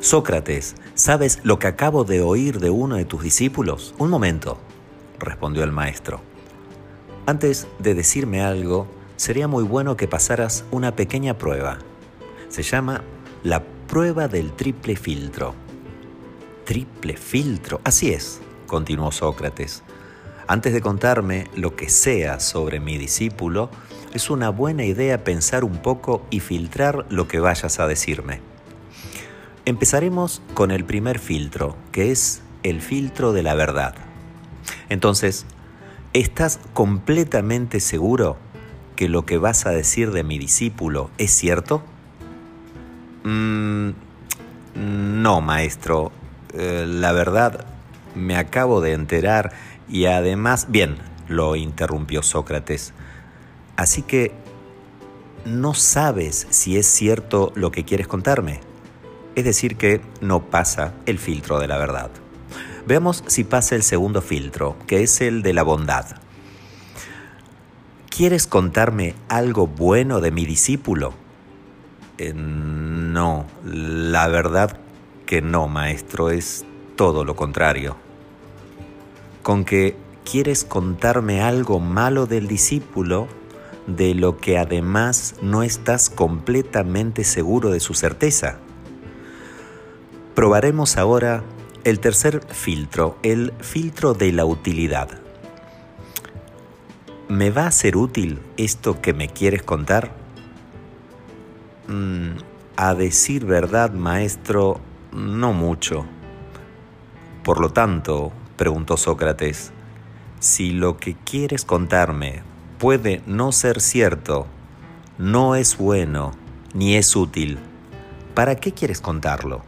Sócrates, ¿sabes lo que acabo de oír de uno de tus discípulos? Un momento, respondió el maestro. Antes de decirme algo, sería muy bueno que pasaras una pequeña prueba. Se llama la prueba del triple filtro. ¿Triple filtro? Así es, continuó Sócrates. Antes de contarme lo que sea sobre mi discípulo, es una buena idea pensar un poco y filtrar lo que vayas a decirme. Empezaremos con el primer filtro, que es el filtro de la verdad. Entonces, ¿estás completamente seguro que lo que vas a decir de mi discípulo es cierto? Mm, no, maestro. Eh, la verdad, me acabo de enterar y además, bien, lo interrumpió Sócrates. Así que, ¿no sabes si es cierto lo que quieres contarme? Es decir, que no pasa el filtro de la verdad. Veamos si pasa el segundo filtro, que es el de la bondad. ¿Quieres contarme algo bueno de mi discípulo? Eh, no, la verdad que no, maestro, es todo lo contrario con que quieres contarme algo malo del discípulo, de lo que además no estás completamente seguro de su certeza. Probaremos ahora el tercer filtro, el filtro de la utilidad. ¿Me va a ser útil esto que me quieres contar? Mm, a decir verdad, maestro, no mucho. Por lo tanto, preguntó Sócrates, si lo que quieres contarme puede no ser cierto, no es bueno, ni es útil, ¿para qué quieres contarlo?